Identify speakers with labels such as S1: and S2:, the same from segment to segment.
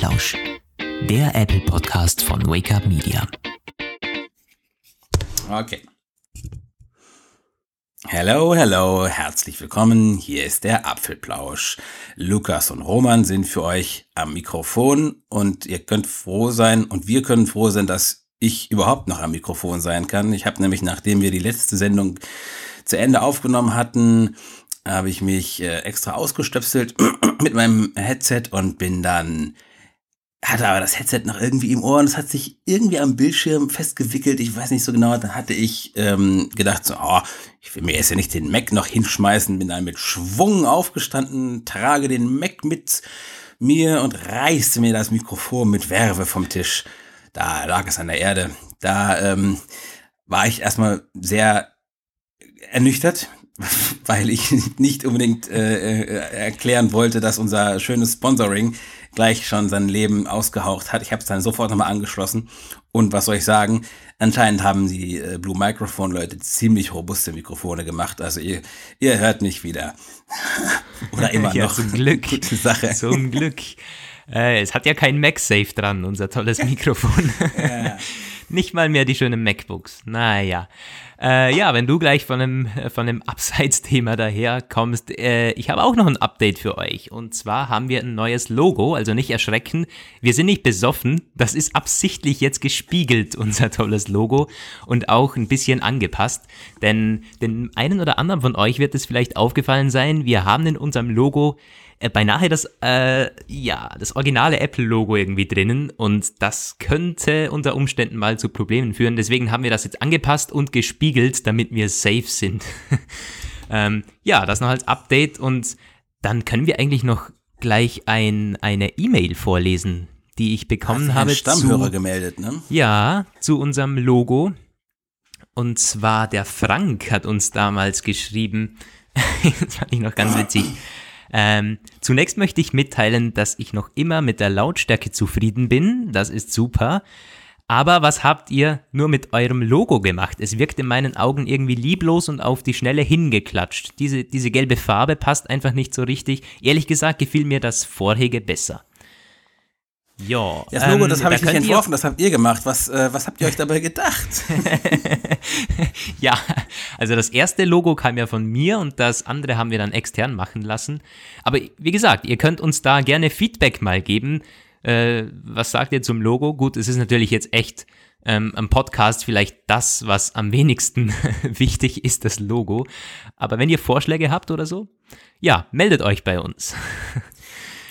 S1: Apfelplausch, der Apple Podcast von Wake Up Media.
S2: Okay. Hello, hello, herzlich willkommen. Hier ist der Apfelplausch. Lukas und Roman sind für euch am Mikrofon und ihr könnt froh sein und wir können froh sein, dass ich überhaupt noch am Mikrofon sein kann. Ich habe nämlich, nachdem wir die letzte Sendung zu Ende aufgenommen hatten, habe ich mich äh, extra ausgestöpselt mit meinem Headset und bin dann hatte aber das Headset noch irgendwie im Ohr und es hat sich irgendwie am Bildschirm festgewickelt. Ich weiß nicht so genau. Dann hatte ich ähm, gedacht, so, oh, ich will mir erst ja nicht den Mac noch hinschmeißen. Bin dann mit Schwung aufgestanden, trage den Mac mit mir und reiße mir das Mikrofon mit Werbe vom Tisch. Da lag es an der Erde. Da ähm, war ich erstmal sehr ernüchtert, weil ich nicht unbedingt äh, äh, erklären wollte, dass unser schönes Sponsoring gleich schon sein Leben ausgehaucht hat. Ich habe es dann sofort nochmal angeschlossen. Und was soll ich sagen? Anscheinend haben die äh, Blue Microphone Leute ziemlich robuste Mikrofone gemacht. Also ihr, ihr hört mich wieder. Oder immer ja, noch.
S1: Zum Glück. Gute Sache. Zum Glück. Äh, es hat ja kein MagSafe dran, unser tolles Mikrofon. ja. Nicht mal mehr die schönen MacBooks. Naja. Äh, ja, wenn du gleich von einem, von einem Abseits-Thema daher kommst, äh, ich habe auch noch ein Update für euch. Und zwar haben wir ein neues Logo, also nicht erschrecken. Wir sind nicht besoffen. Das ist absichtlich jetzt gespiegelt, unser tolles Logo. Und auch ein bisschen angepasst. Denn den einen oder anderen von euch wird es vielleicht aufgefallen sein, wir haben in unserem Logo beinahe das, äh, ja, das originale Apple-Logo irgendwie drinnen und das könnte unter Umständen mal zu Problemen führen. Deswegen haben wir das jetzt angepasst und gespiegelt, damit wir safe sind. ähm, ja, das noch als Update und dann können wir eigentlich noch gleich ein, eine E-Mail vorlesen, die ich bekommen habe.
S2: Stammhörer zu, gemeldet, ne?
S1: Ja, zu unserem Logo. Und zwar der Frank hat uns damals geschrieben. das fand ich noch ganz witzig. Ähm, zunächst möchte ich mitteilen, dass ich noch immer mit der Lautstärke zufrieden bin. Das ist super. Aber was habt ihr nur mit eurem Logo gemacht? Es wirkt in meinen Augen irgendwie lieblos und auf die Schnelle hingeklatscht. Diese, diese gelbe Farbe passt einfach nicht so richtig. Ehrlich gesagt gefiel mir das vorherige besser.
S2: Ja. Das Logo, ähm, das habe da ich nicht entworfen, das habt ihr gemacht. Was, äh, was habt ihr euch dabei gedacht?
S1: ja, also das erste Logo kam ja von mir und das andere haben wir dann extern machen lassen. Aber wie gesagt, ihr könnt uns da gerne Feedback mal geben. Äh, was sagt ihr zum Logo? Gut, es ist natürlich jetzt echt ähm, am Podcast vielleicht das, was am wenigsten wichtig ist, das Logo. Aber wenn ihr Vorschläge habt oder so, ja, meldet euch bei uns.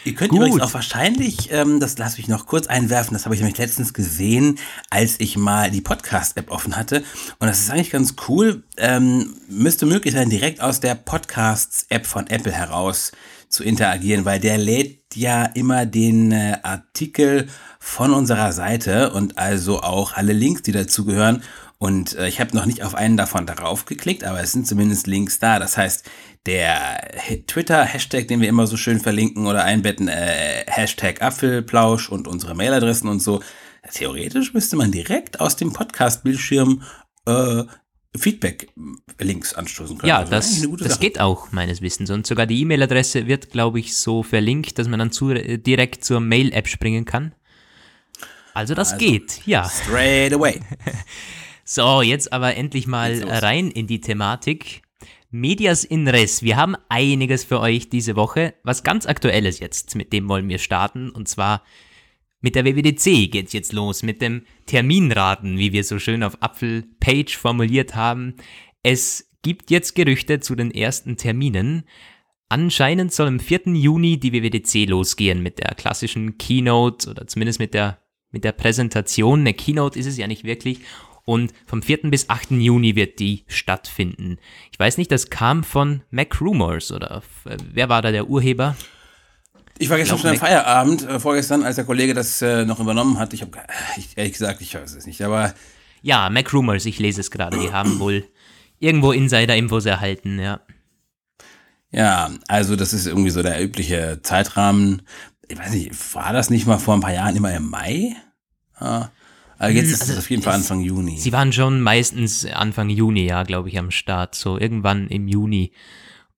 S2: Ihr könnt Gut. übrigens auch wahrscheinlich, ähm, das lasse ich noch kurz einwerfen, das habe ich nämlich letztens gesehen, als ich mal die Podcast-App offen hatte. Und das ist eigentlich ganz cool. Ähm, müsste möglich sein, direkt aus der Podcasts-App von Apple heraus zu interagieren, weil der lädt ja immer den äh, Artikel von unserer Seite und also auch alle Links, die dazugehören. Und äh, ich habe noch nicht auf einen davon darauf geklickt, aber es sind zumindest Links da. Das heißt, der Twitter-Hashtag, den wir immer so schön verlinken oder einbetten, äh, Hashtag Apfelplausch und unsere Mailadressen und so. Theoretisch müsste man direkt aus dem Podcast-Bildschirm äh, Feedback-Links anstoßen können.
S1: Ja, also das, das geht auch meines Wissens. Und sogar die E-Mail-Adresse wird, glaube ich, so verlinkt, dass man dann zu, äh, direkt zur Mail-App springen kann. Also das also, geht, ja.
S2: Straight away.
S1: So, jetzt aber endlich mal rein in die Thematik. Medias in Res. Wir haben einiges für euch diese Woche. Was ganz aktuelles jetzt, mit dem wollen wir starten. Und zwar mit der WWDC geht's jetzt los, mit dem Terminraten, wie wir so schön auf Apfelpage formuliert haben. Es gibt jetzt Gerüchte zu den ersten Terminen. Anscheinend soll am 4. Juni die WWDC losgehen mit der klassischen Keynote oder zumindest mit der, mit der Präsentation. Eine Keynote ist es ja nicht wirklich und vom 4. bis 8. Juni wird die stattfinden. Ich weiß nicht, das kam von Mac Rumors oder äh, wer war da der Urheber?
S2: Ich war gestern schon am Feierabend, äh, vorgestern, als der Kollege das äh, noch übernommen hat. Ich habe ehrlich gesagt, ich weiß es nicht, aber.
S1: Ja, Mac Rumors, ich lese es gerade. Die haben wohl irgendwo Insider-Infos erhalten, ja.
S2: Ja, also das ist irgendwie so der übliche Zeitrahmen. Ich weiß nicht, war das nicht mal vor ein paar Jahren immer im Mai? Ja. Aber jetzt hm, ist also, es auf jeden Fall Anfang Juni.
S1: Sie waren schon meistens Anfang Juni, ja, glaube ich, am Start. So irgendwann im Juni.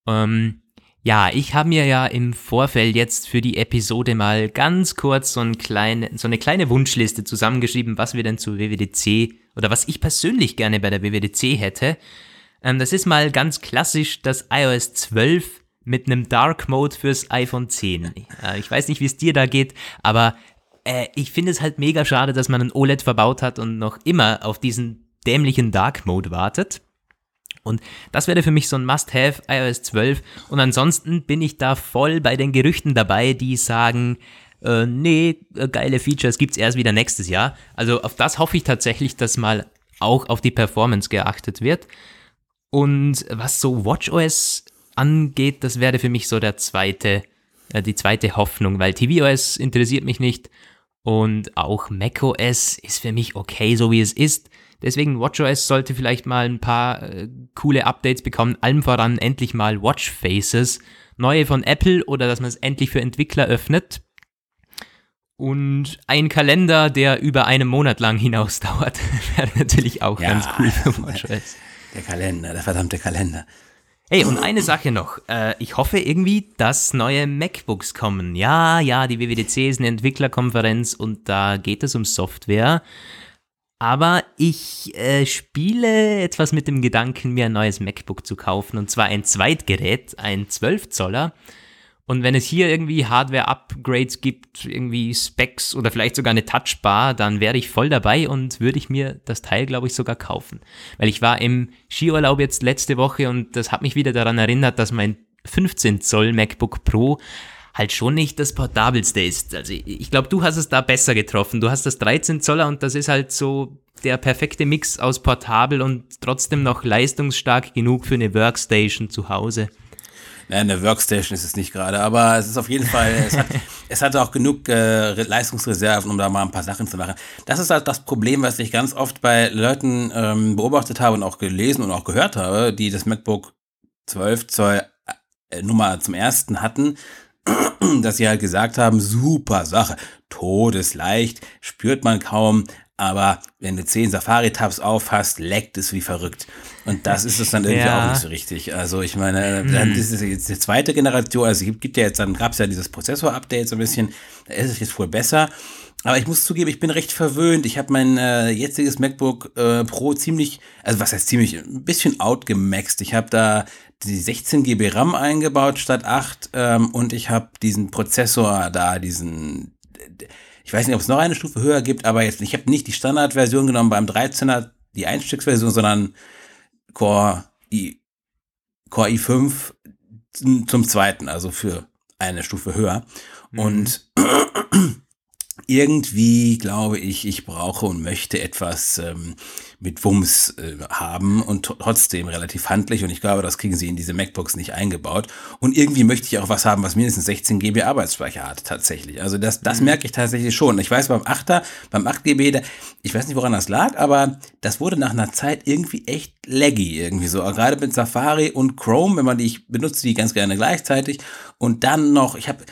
S1: Ähm, Ja, ich habe mir ja im Vorfeld jetzt für die Episode mal ganz kurz so, ein kleine, so eine kleine Wunschliste zusammengeschrieben, was wir denn zu WWDC oder was ich persönlich gerne bei der WWDC hätte. Ähm, das ist mal ganz klassisch das iOS 12 mit einem Dark Mode fürs iPhone 10. Äh, ich weiß nicht, wie es dir da geht, aber äh, ich finde es halt mega schade, dass man ein OLED verbaut hat und noch immer auf diesen dämlichen Dark Mode wartet. Und das wäre für mich so ein Must-Have iOS 12. Und ansonsten bin ich da voll bei den Gerüchten dabei, die sagen, äh, nee, äh, geile Features gibt's erst wieder nächstes Jahr. Also auf das hoffe ich tatsächlich, dass mal auch auf die Performance geachtet wird. Und was so WatchOS angeht, das wäre für mich so der zweite, äh, die zweite Hoffnung, weil tvOS interessiert mich nicht und auch macOS ist für mich okay, so wie es ist. Deswegen WatchOS sollte vielleicht mal ein paar äh, coole Updates bekommen, allem voran endlich mal Watchfaces, neue von Apple oder dass man es endlich für Entwickler öffnet. Und ein Kalender, der über einen Monat lang hinausdauert, wäre natürlich auch ja, ganz cool für WatchOS.
S2: Der Kalender, der verdammte Kalender.
S1: Hey, und eine Sache noch. Äh, ich hoffe irgendwie, dass neue MacBooks kommen. Ja, ja, die WWDC ist eine Entwicklerkonferenz und da geht es um Software. Aber ich äh, spiele etwas mit dem Gedanken, mir ein neues MacBook zu kaufen. Und zwar ein Zweitgerät, ein 12 Zoller. Und wenn es hier irgendwie Hardware-Upgrades gibt, irgendwie Specs oder vielleicht sogar eine Touchbar, dann wäre ich voll dabei und würde ich mir das Teil, glaube ich, sogar kaufen. Weil ich war im Skiurlaub jetzt letzte Woche und das hat mich wieder daran erinnert, dass mein 15 Zoll MacBook Pro halt schon nicht das portabelste ist. Also ich glaube, du hast es da besser getroffen. Du hast das 13 Zoller und das ist halt so der perfekte Mix aus portabel und trotzdem noch leistungsstark genug für eine Workstation zu Hause.
S2: Nein, eine Workstation ist es nicht gerade, aber es ist auf jeden Fall, es hat, es hat auch genug äh, Leistungsreserven, um da mal ein paar Sachen zu machen. Das ist halt das Problem, was ich ganz oft bei Leuten ähm, beobachtet habe und auch gelesen und auch gehört habe, die das MacBook 12 Zoll äh, Nummer zum ersten hatten, dass sie halt gesagt haben, super Sache, todesleicht, spürt man kaum, aber wenn du zehn Safari-Tabs aufhast, leckt es wie verrückt. Und das ist es dann irgendwie ja. auch nicht so richtig. Also ich meine, dann hm. ist es jetzt die zweite Generation, also es gibt ja jetzt, dann gab es ja dieses Prozessor-Update so ein bisschen, da ist es jetzt wohl besser. Aber ich muss zugeben, ich bin recht verwöhnt. Ich habe mein äh, jetziges MacBook äh, Pro ziemlich, also was heißt ziemlich, ein bisschen outgemaxt. Ich habe da die 16 GB RAM eingebaut statt 8 ähm, und ich habe diesen Prozessor da, diesen ich weiß nicht, ob es noch eine Stufe höher gibt, aber jetzt, ich habe nicht die Standardversion genommen beim 13er, die Einstiegsversion, sondern Core, I, Core i5 zum zweiten, also für eine Stufe höher. Mhm. Und irgendwie glaube ich, ich brauche und möchte etwas ähm, mit Wumms äh, haben und trotzdem relativ handlich. Und ich glaube, das kriegen sie in diese MacBooks nicht eingebaut. Und irgendwie möchte ich auch was haben, was mindestens 16 GB Arbeitsspeicher hat, tatsächlich. Also das, das mhm. merke ich tatsächlich schon. Ich weiß, beim 8er, beim 8 GB, ich weiß nicht, woran das lag, aber das wurde nach einer Zeit irgendwie echt laggy irgendwie so. Gerade mit Safari und Chrome, wenn man die, ich benutze die ganz gerne gleichzeitig. Und dann noch, ich habe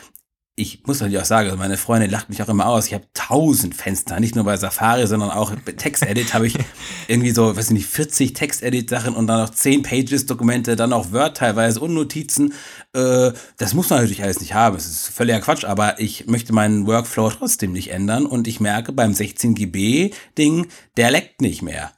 S2: ich muss natürlich auch sagen, meine Freundin lacht mich auch immer aus. Ich habe tausend Fenster, nicht nur bei Safari, sondern auch bei Text-Edit habe ich irgendwie so, weiß ich nicht, 40 Text-Edit-Sachen und dann noch 10 Pages-Dokumente, dann auch Word teilweise und Notizen. Äh, das muss man natürlich alles nicht haben. Es ist völliger Quatsch, aber ich möchte meinen Workflow trotzdem nicht ändern und ich merke beim 16 GB-Ding, der leckt nicht mehr.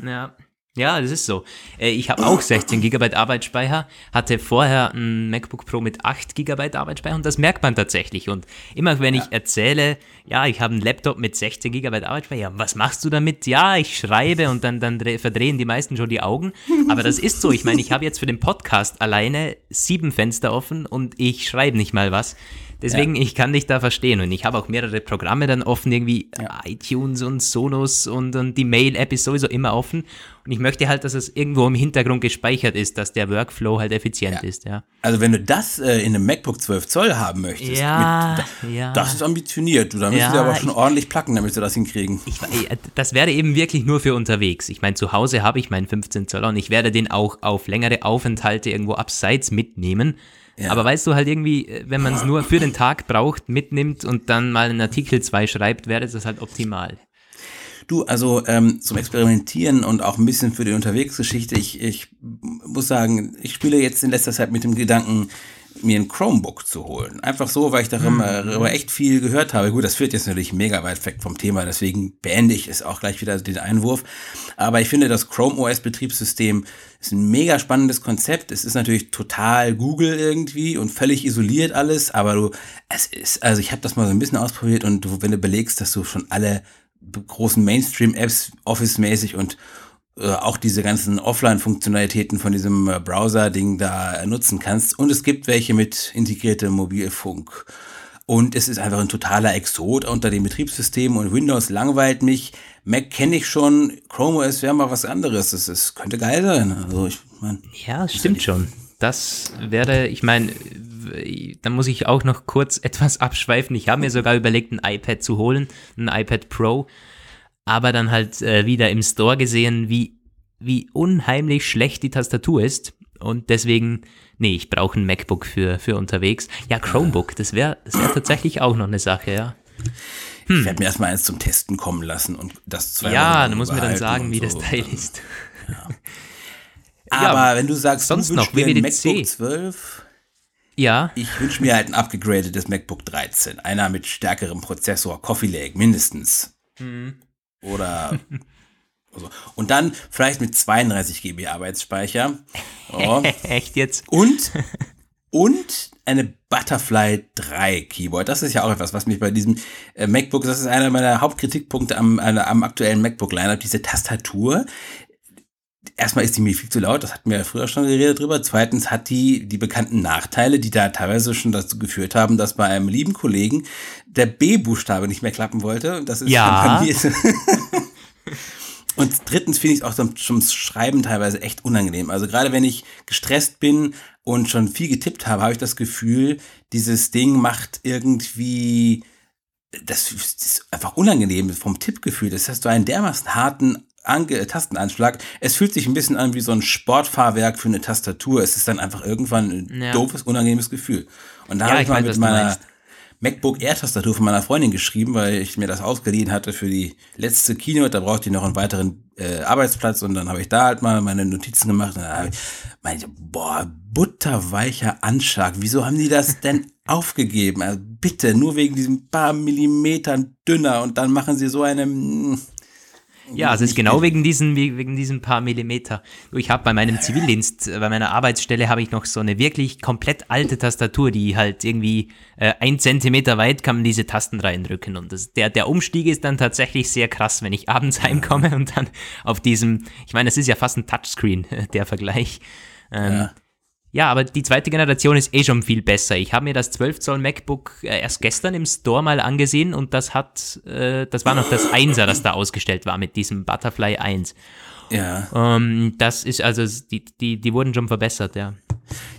S1: Ja. Ja, das ist so. Äh, ich habe auch 16 GB Arbeitsspeicher, hatte vorher ein MacBook Pro mit 8 GB Arbeitsspeicher und das merkt man tatsächlich. Und immer wenn ja. ich erzähle, ja, ich habe einen Laptop mit 16 GB Arbeitsspeicher, was machst du damit? Ja, ich schreibe und dann, dann verdrehen die meisten schon die Augen. Aber das ist so. Ich meine, ich habe jetzt für den Podcast alleine sieben Fenster offen und ich schreibe nicht mal was. Deswegen, ja. ich kann dich da verstehen. Und ich habe auch mehrere Programme dann offen, irgendwie ja. iTunes und Sonos und, und die Mail-App ist sowieso immer offen. Und ich möchte halt, dass es irgendwo im Hintergrund gespeichert ist, dass der Workflow halt effizient
S2: ja.
S1: ist, ja.
S2: Also wenn du das äh, in einem MacBook 12 Zoll haben möchtest,
S1: ja,
S2: mit, ja. das ist ambitioniert. Du, da müsstest du aber schon ich, ordentlich placken, damit wir das hinkriegen.
S1: Ich, äh, das wäre eben wirklich nur für unterwegs. Ich meine, zu Hause habe ich meinen 15 Zoll und ich werde den auch auf längere Aufenthalte irgendwo abseits mitnehmen. Ja. Aber weißt du halt irgendwie, äh, wenn man es nur für den Tag braucht, mitnimmt und dann mal einen Artikel zwei schreibt, wäre das halt optimal.
S2: Du, also ähm, zum Experimentieren und auch ein bisschen für die Unterwegsgeschichte, ich, ich muss sagen, ich spiele jetzt in letzter Zeit mit dem Gedanken, mir ein Chromebook zu holen. Einfach so, weil ich darüber mhm. echt viel gehört habe. Gut, das führt jetzt natürlich mega weit weg vom Thema, deswegen beende ich es auch gleich wieder den Einwurf. Aber ich finde, das Chrome OS Betriebssystem ist ein mega spannendes Konzept. Es ist natürlich total Google irgendwie und völlig isoliert alles, aber du, es ist, also ich habe das mal so ein bisschen ausprobiert und du, wenn du belegst, dass du schon alle großen Mainstream-Apps Office-mäßig und äh, auch diese ganzen Offline-Funktionalitäten von diesem äh, Browser-Ding da nutzen kannst. Und es gibt welche mit integriertem Mobilfunk. Und es ist einfach ein totaler Exot unter dem Betriebssystem und Windows langweilt mich. Mac kenne ich schon, Chrome OS wäre mal was anderes. Das, das könnte geil sein. Also ich
S1: mein, Ja, stimmt schon. Das wäre, ich meine, da muss ich auch noch kurz etwas abschweifen. Ich habe mir sogar überlegt, ein iPad zu holen, ein iPad Pro aber dann halt äh, wieder im Store gesehen, wie, wie unheimlich schlecht die Tastatur ist. Und deswegen, nee, ich brauche ein MacBook für, für unterwegs. Ja, Chromebook, das wäre das wär tatsächlich auch noch eine Sache, ja.
S2: Hm. Ich werde mir erstmal eins zum Testen kommen lassen und das
S1: zwei Ja, du musst mir dann sagen, wie so. das Teil ist.
S2: Ja. Aber ja, wenn du sagst,
S1: sonst du noch WWDC.
S2: MacBook 12,
S1: ja.
S2: Ich wünsche mir halt ein abgegradetes MacBook 13. Einer mit stärkerem Prozessor, Coffee Lake, mindestens. Mhm. Oder so. Und dann vielleicht mit 32 GB Arbeitsspeicher.
S1: Oh. Echt jetzt?
S2: Und, und eine Butterfly 3 Keyboard. Das ist ja auch etwas, was mich bei diesem äh, MacBook, das ist einer meiner Hauptkritikpunkte am, am aktuellen MacBook-Lineup, diese Tastatur. Erstmal ist die mir viel zu laut, das hatten wir ja früher schon geredet drüber. Zweitens hat die die bekannten Nachteile, die da teilweise schon dazu geführt haben, dass bei einem lieben Kollegen der B-Buchstabe nicht mehr klappen wollte. Das ist
S1: ja. bei mir.
S2: Und drittens finde ich es auch zum, zum Schreiben teilweise echt unangenehm. Also gerade wenn ich gestresst bin und schon viel getippt habe, habe ich das Gefühl, dieses Ding macht irgendwie, das ist einfach unangenehm vom Tippgefühl. Das heißt, du einen dermaßen harten Ange Tastenanschlag. Es fühlt sich ein bisschen an wie so ein Sportfahrwerk für eine Tastatur. Es ist dann einfach irgendwann ein ja. doofes, unangenehmes Gefühl. Und da ja, habe ich mal mit meiner MacBook Air-Tastatur von meiner Freundin geschrieben, weil ich mir das ausgeliehen hatte für die letzte Keynote. Da brauchte ich noch einen weiteren äh, Arbeitsplatz und dann habe ich da halt mal meine Notizen gemacht. Und dann habe ich meinte, boah, butterweicher Anschlag. Wieso haben die das denn aufgegeben? Also bitte, nur wegen diesen paar Millimetern dünner und dann machen sie so eine. Mh,
S1: ja, es ist genau wegen diesen, wegen diesen paar Millimeter. Ich habe bei meinem Zivildienst, äh, bei meiner Arbeitsstelle habe ich noch so eine wirklich komplett alte Tastatur, die halt irgendwie äh, ein Zentimeter weit kann man diese Tasten reindrücken. Und das, der, der Umstieg ist dann tatsächlich sehr krass, wenn ich abends heimkomme und dann auf diesem, ich meine, das ist ja fast ein Touchscreen, der Vergleich. Ähm, ja. Ja, aber die zweite Generation ist eh schon viel besser. Ich habe mir das 12 Zoll MacBook äh, erst gestern im Store mal angesehen und das hat, äh, das war noch das 1er, das da ausgestellt war mit diesem Butterfly 1.
S2: Ja.
S1: Ähm, das ist also, die, die, die wurden schon verbessert, ja.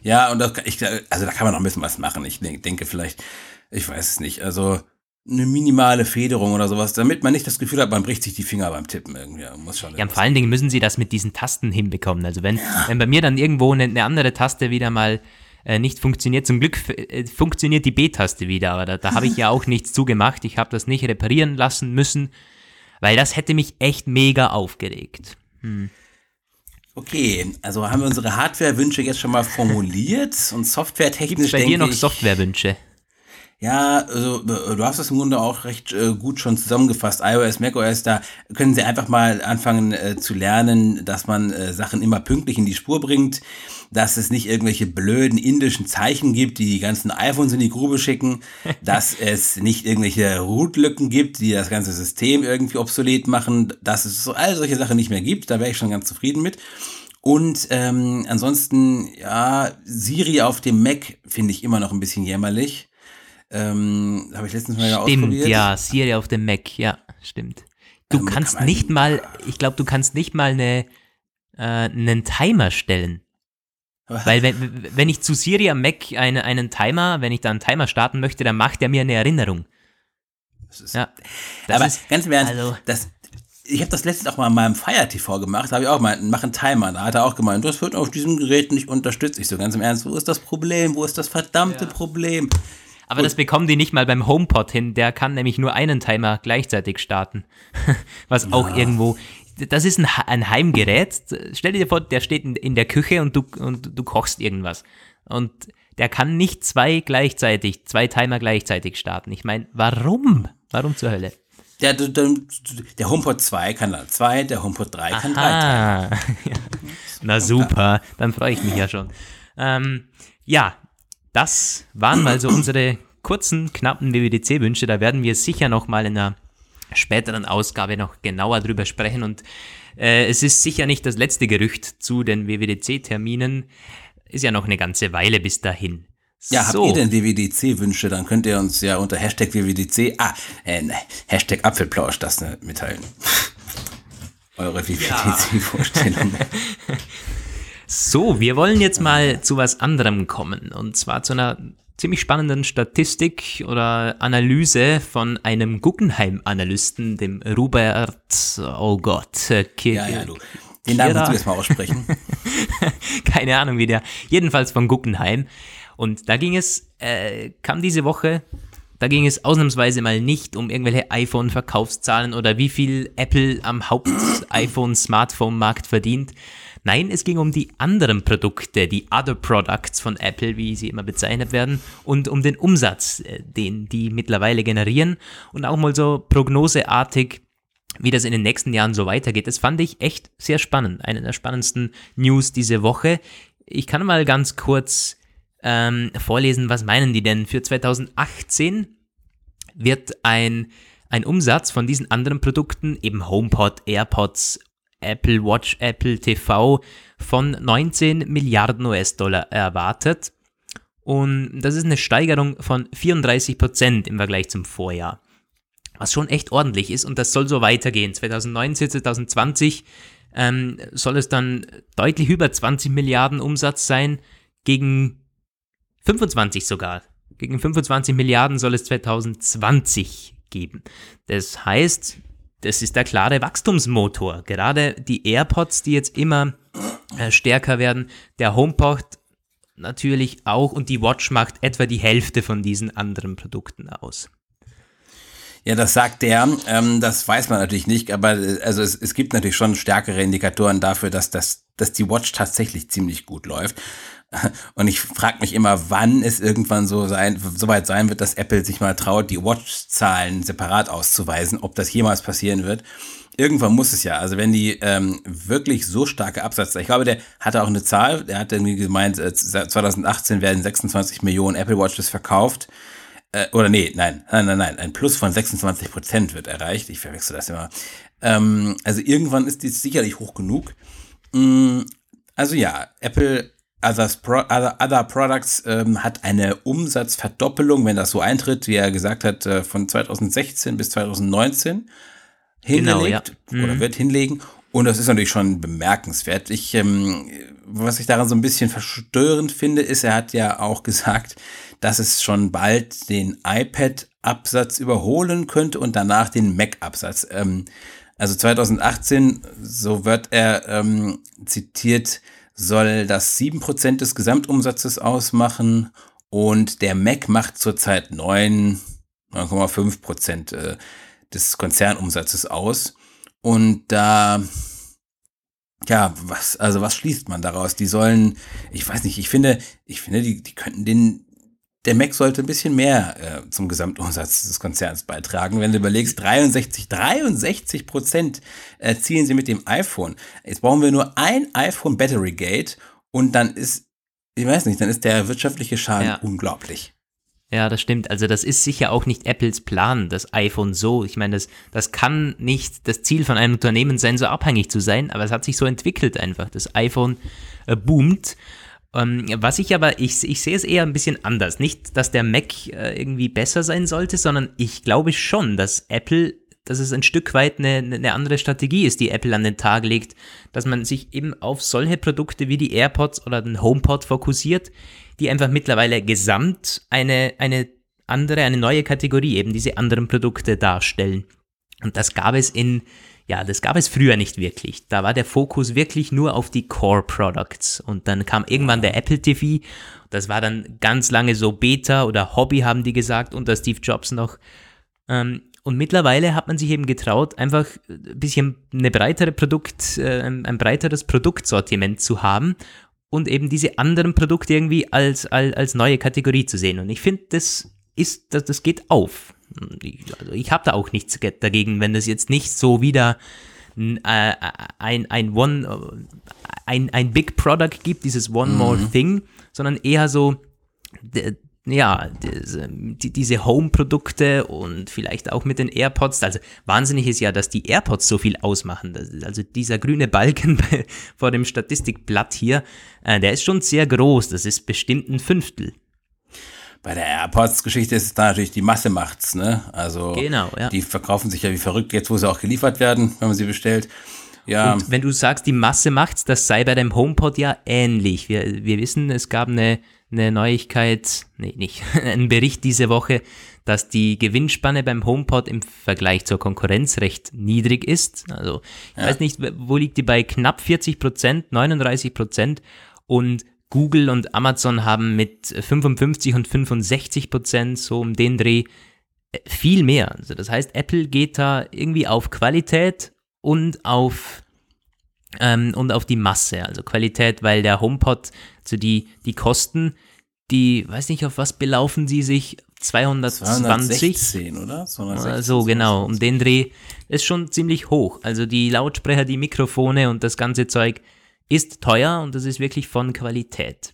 S2: Ja, und das, ich, also da kann man noch ein bisschen was machen. Ich denke vielleicht, ich weiß es nicht. Also eine minimale Federung oder sowas, damit man nicht das Gefühl hat, man bricht sich die Finger beim Tippen irgendwie. Muss schon
S1: ja, vor allen Dingen müssen sie das mit diesen Tasten hinbekommen. Also wenn, ja. wenn bei mir dann irgendwo eine, eine andere Taste wieder mal äh, nicht funktioniert, zum Glück äh, funktioniert die B-Taste wieder, aber da, da habe ich ja auch nichts zugemacht. Ich habe das nicht reparieren lassen müssen, weil das hätte mich echt mega aufgeregt. Hm.
S2: Okay, also haben wir unsere Hardware-Wünsche jetzt schon mal formuliert und softwaretechnisch. Gibt
S1: es bei dir noch Software-Wünsche?
S2: Ja, also du hast das im Grunde auch recht äh, gut schon zusammengefasst. iOS, macOS, da können sie einfach mal anfangen äh, zu lernen, dass man äh, Sachen immer pünktlich in die Spur bringt, dass es nicht irgendwelche blöden indischen Zeichen gibt, die die ganzen iPhones in die Grube schicken, dass es nicht irgendwelche Rootlücken gibt, die das ganze System irgendwie obsolet machen, dass es so all solche Sachen nicht mehr gibt. Da wäre ich schon ganz zufrieden mit. Und ähm, ansonsten, ja, Siri auf dem Mac finde ich immer noch ein bisschen jämmerlich. Ähm, Habe ich letztens mal
S1: stimmt, ausprobiert. ja, Siri auf dem Mac, ja, stimmt. Du ähm, kannst kann nicht mal, ich glaube, du kannst nicht mal eine, äh, einen Timer stellen. Weil wenn, wenn ich zu Siri am Mac eine, einen Timer, wenn ich da einen Timer starten möchte, dann macht er mir eine Erinnerung.
S2: Das ist, ja, das aber ist, ganz im Ernst, also, das, ich habe das letztens auch mal in meinem Fire TV gemacht, da habe ich auch mal, mach einen Timer, da hat er auch gemeint, das wird auf diesem Gerät nicht unterstützt. Ich so ganz im Ernst, wo ist das Problem, wo ist das verdammte ja. Problem?
S1: Aber Gut. das bekommen die nicht mal beim HomePod hin. Der kann nämlich nur einen Timer gleichzeitig starten. Was auch ja. irgendwo. Das ist ein, ein, Heimgerät. Stell dir vor, der steht in, in der Küche und du, und du kochst irgendwas. Und der kann nicht zwei gleichzeitig, zwei Timer gleichzeitig starten. Ich meine, warum? Warum zur Hölle?
S2: Der, der, der HomePod 2 kann dann 2, der HomePod 3 kann 3 ja.
S1: Na super, dann freue ich mich ja schon. Ähm, ja, das waren mal so unsere kurzen, knappen WWDC-Wünsche. Da werden wir sicher noch mal in einer späteren Ausgabe noch genauer drüber sprechen. Und äh, es ist sicher nicht das letzte Gerücht zu den WWDC-Terminen. Ist ja noch eine ganze Weile bis dahin.
S2: Ja, so. habt ihr denn WWDC-Wünsche? Dann könnt ihr uns ja unter Hashtag WWDC, ah, äh, ne, Hashtag Apfelplausch das ne, mitteilen. Eure WWDC-Vorstellungen.
S1: Ja. so, wir wollen jetzt mal zu was anderem kommen. Und zwar zu einer ziemlich spannenden Statistik oder Analyse von einem Guggenheim-Analysten, dem Robert, oh Gott,
S2: äh, ja, ja, du. Den Namen musst du jetzt mal aussprechen.
S1: Keine Ahnung wie der. Jedenfalls von Guggenheim. Und da ging es, äh, kam diese Woche, da ging es ausnahmsweise mal nicht um irgendwelche iPhone-Verkaufszahlen oder wie viel Apple am Haupt-iPhone-Smartphone-Markt verdient. Nein, es ging um die anderen Produkte, die Other Products von Apple, wie sie immer bezeichnet werden, und um den Umsatz, äh, den die mittlerweile generieren und auch mal so prognoseartig, wie das in den nächsten Jahren so weitergeht. Das fand ich echt sehr spannend. Eine der spannendsten News diese Woche. Ich kann mal ganz kurz ähm, vorlesen, was meinen die denn? Für 2018 wird ein, ein Umsatz von diesen anderen Produkten, eben HomePod, AirPods, Apple Watch, Apple TV, von 19 Milliarden US-Dollar erwartet. Und das ist eine Steigerung von 34 Prozent im Vergleich zum Vorjahr. Was schon echt ordentlich ist und das soll so weitergehen. 2019, 2020 ähm, soll es dann deutlich über 20 Milliarden Umsatz sein, gegen 25 sogar. Gegen 25 Milliarden soll es 2020 geben. Das heißt, das ist der klare Wachstumsmotor. Gerade die AirPods, die jetzt immer äh, stärker werden, der HomePod natürlich auch und die Watch macht etwa die Hälfte von diesen anderen Produkten aus.
S2: Ja, das sagt der. Ähm, das weiß man natürlich nicht, aber äh, also es, es gibt natürlich schon stärkere Indikatoren dafür, dass, das, dass die Watch tatsächlich ziemlich gut läuft. Und ich frage mich immer, wann es irgendwann so sein, so weit sein wird, dass Apple sich mal traut, die Watch-Zahlen separat auszuweisen, ob das jemals passieren wird. Irgendwann muss es ja. Also wenn die ähm, wirklich so starke Absatz, ich glaube, der hatte auch eine Zahl, der hat irgendwie gemeint, äh, 2018 werden 26 Millionen Apple Watches verkauft. Äh, oder nee, nein, nein, nein, nein, ein Plus von 26 Prozent wird erreicht. Ich verwechsel das immer. Ähm, also irgendwann ist die sicherlich hoch genug. Mm, also ja, Apple Pro, Other, Other Products ähm, hat eine Umsatzverdoppelung, wenn das so eintritt, wie er gesagt hat, äh, von 2016 bis 2019 hingelegt genau, ja. mhm. oder wird hinlegen. Und das ist natürlich schon bemerkenswert. Ich, ähm, was ich daran so ein bisschen verstörend finde, ist, er hat ja auch gesagt, dass es schon bald den iPad-Absatz überholen könnte und danach den Mac-Absatz. Ähm, also 2018, so wird er ähm, zitiert, soll das 7% des Gesamtumsatzes ausmachen und der Mac macht zurzeit 9, 9,5% äh, des Konzernumsatzes aus. Und da, ja, was, also was schließt man daraus? Die sollen, ich weiß nicht, ich finde, ich finde, die, die könnten den der Mac sollte ein bisschen mehr äh, zum Gesamtumsatz des Konzerns beitragen. Wenn du überlegst, 63, 63 Prozent äh, ziehen sie mit dem iPhone. Jetzt brauchen wir nur ein iPhone Battery Gate und dann ist, ich weiß nicht, dann ist der wirtschaftliche Schaden ja. unglaublich.
S1: Ja, das stimmt. Also das ist sicher auch nicht Apples Plan, das iPhone so. Ich meine, das, das kann nicht das Ziel von einem Unternehmen sein, so abhängig zu sein, aber es hat sich so entwickelt einfach. Das iPhone äh, boomt was ich aber, ich, ich sehe es eher ein bisschen anders. Nicht, dass der Mac äh, irgendwie besser sein sollte, sondern ich glaube schon, dass Apple, dass es ein Stück weit eine, eine andere Strategie ist, die Apple an den Tag legt, dass man sich eben auf solche Produkte wie die AirPods oder den HomePod fokussiert, die einfach mittlerweile gesamt eine, eine andere, eine neue Kategorie, eben diese anderen Produkte darstellen. Und das gab es in ja, das gab es früher nicht wirklich. Da war der Fokus wirklich nur auf die Core Products. Und dann kam irgendwann der Apple TV. Das war dann ganz lange so Beta oder Hobby, haben die gesagt, unter Steve Jobs noch. Ähm, und mittlerweile hat man sich eben getraut, einfach ein bisschen eine breitere Produkt, äh, ein breiteres Produktsortiment zu haben und eben diese anderen Produkte irgendwie als, als, als neue Kategorie zu sehen. Und ich finde, das ist, das, das geht auf. Also ich habe da auch nichts dagegen, wenn das jetzt nicht so wieder äh, ein, ein One, ein, ein Big Product gibt, dieses One mhm. More Thing, sondern eher so, ja, diese, diese Home-Produkte und vielleicht auch mit den AirPods. Also wahnsinnig ist ja, dass die AirPods so viel ausmachen. Also dieser grüne Balken vor dem Statistikblatt hier, äh, der ist schon sehr groß. Das ist bestimmt ein Fünftel.
S2: Bei der AirPods-Geschichte ist es da natürlich die Masse macht's, ne? Also
S1: genau, ja.
S2: die verkaufen sich ja wie verrückt jetzt, wo sie auch geliefert werden, wenn man sie bestellt. Ja.
S1: Und wenn du sagst, die Masse macht's, das sei bei dem HomePod ja ähnlich. Wir, wir wissen, es gab eine, eine Neuigkeit, nee, nicht, ein Bericht diese Woche, dass die Gewinnspanne beim HomePod im Vergleich zur Konkurrenz recht niedrig ist. Also ich ja. weiß nicht, wo liegt die bei knapp 40 Prozent, 39 Prozent und Google und Amazon haben mit 55 und 65 Prozent so um den Dreh äh, viel mehr. Also das heißt, Apple geht da irgendwie auf Qualität und auf ähm, und auf die Masse. Also Qualität, weil der HomePod, also die, die Kosten, die, weiß nicht, auf was belaufen sie sich? 220?
S2: 216, oder?
S1: 216, so, genau. Um den Dreh ist schon ziemlich hoch. Also die Lautsprecher, die Mikrofone und das ganze Zeug ist teuer und das ist wirklich von Qualität.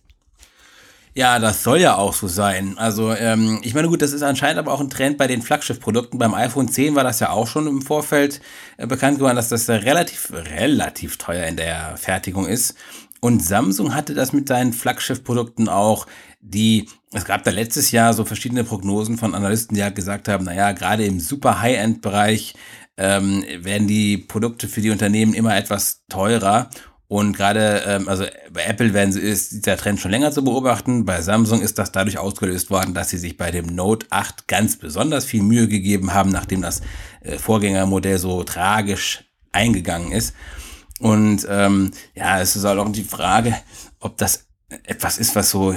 S2: Ja, das soll ja auch so sein. Also, ähm, ich meine, gut, das ist anscheinend aber auch ein Trend bei den Flaggschiff-Produkten. Beim iPhone 10 war das ja auch schon im Vorfeld äh, bekannt geworden, dass das relativ, relativ teuer in der Fertigung ist. Und Samsung hatte das mit seinen Flaggschiff-Produkten auch, die, es gab da letztes Jahr so verschiedene Prognosen von Analysten, die halt gesagt haben, naja, gerade im super High-End-Bereich ähm, werden die Produkte für die Unternehmen immer etwas teurer. Und gerade, ähm, also bei Apple werden sie, ist dieser Trend schon länger zu beobachten. Bei Samsung ist das dadurch ausgelöst worden, dass sie sich bei dem Note 8 ganz besonders viel Mühe gegeben haben, nachdem das äh, Vorgängermodell so tragisch eingegangen ist. Und ähm, ja, es ist halt auch die Frage, ob das etwas ist, was so,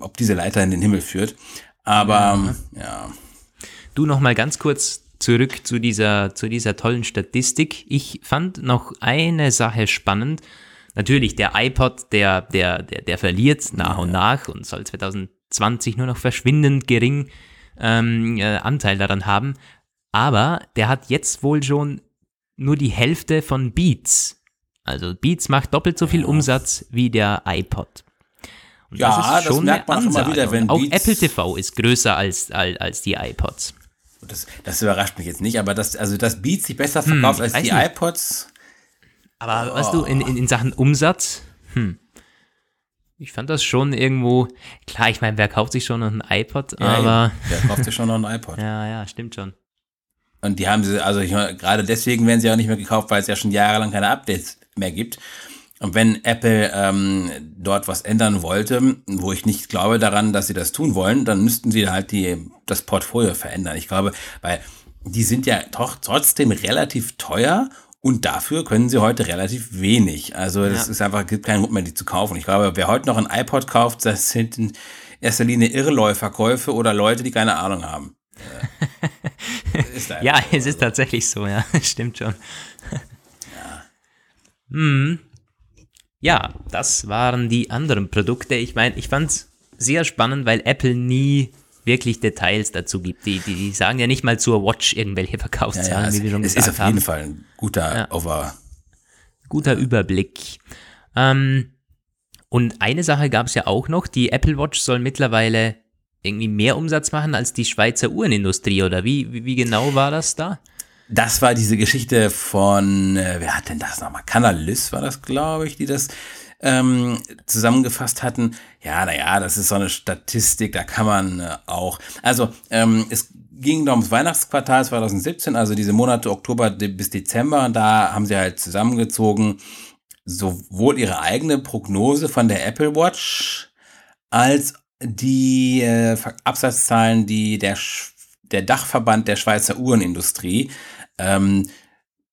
S2: ob diese Leiter in den Himmel führt. Aber ja. ja.
S1: Du noch mal ganz kurz zurück zu dieser, zu dieser tollen Statistik. Ich fand noch eine Sache spannend. Natürlich, der iPod, der, der, der, der verliert nach und nach und soll 2020 nur noch verschwindend gering ähm, äh, Anteil daran haben. Aber der hat jetzt wohl schon nur die Hälfte von Beats. Also Beats macht doppelt so viel ja. Umsatz wie der iPod.
S2: Und ja, das, ist schon das merkt man immer wieder, wenn
S1: Auch Apple TV ist größer als, als, als die iPods.
S2: Das, das überrascht mich jetzt nicht, aber das, also das Beats sich besser verkauft hm, als die nicht. iPods.
S1: Aber oh. weißt du, in, in, in Sachen Umsatz, hm, ich fand das schon irgendwo, klar, ich meine, wer kauft sich schon noch ein iPod, ja, aber.
S2: Wer kauft sich schon noch ein iPod?
S1: ja, ja, stimmt schon.
S2: Und die haben sie, also ich, gerade deswegen werden sie auch nicht mehr gekauft, weil es ja schon jahrelang keine Updates mehr gibt. Und wenn Apple ähm, dort was ändern wollte, wo ich nicht glaube daran, dass sie das tun wollen, dann müssten sie halt die, das Portfolio verändern. Ich glaube, weil die sind ja doch trotzdem relativ teuer und dafür können sie heute relativ wenig. Also es ja. ist einfach, gibt keinen Grund mehr, die zu kaufen. Ich glaube, wer heute noch ein iPod kauft, das sind in erster Linie Irrläuferkäufe oder Leute, die keine Ahnung haben.
S1: ja, es ist tatsächlich so, ja, stimmt schon. Ja. Hm. Ja, das waren die anderen Produkte. Ich meine, ich fand es sehr spannend, weil Apple nie wirklich Details dazu gibt. Die, die, die sagen ja nicht mal zur Watch irgendwelche Verkaufszahlen, ja, ja,
S2: wie wir schon es gesagt haben. Es ist auf jeden Fall ein guter ja. Over.
S1: Guter Überblick. Ähm, und eine Sache gab es ja auch noch, die Apple Watch soll mittlerweile irgendwie mehr Umsatz machen als die Schweizer Uhrenindustrie, oder wie, wie, wie genau war das da?
S2: Das war diese Geschichte von, äh, wer hat denn das nochmal? Canalys war das, glaube ich, die das ähm, zusammengefasst hatten. Ja, naja, das ist so eine Statistik, da kann man äh, auch. Also, ähm, es ging da ums Weihnachtsquartal 2017, also diese Monate Oktober bis Dezember. Und da haben sie halt zusammengezogen sowohl ihre eigene Prognose von der Apple Watch als die äh, Absatzzahlen, die der, der Dachverband der Schweizer Uhrenindustrie ähm,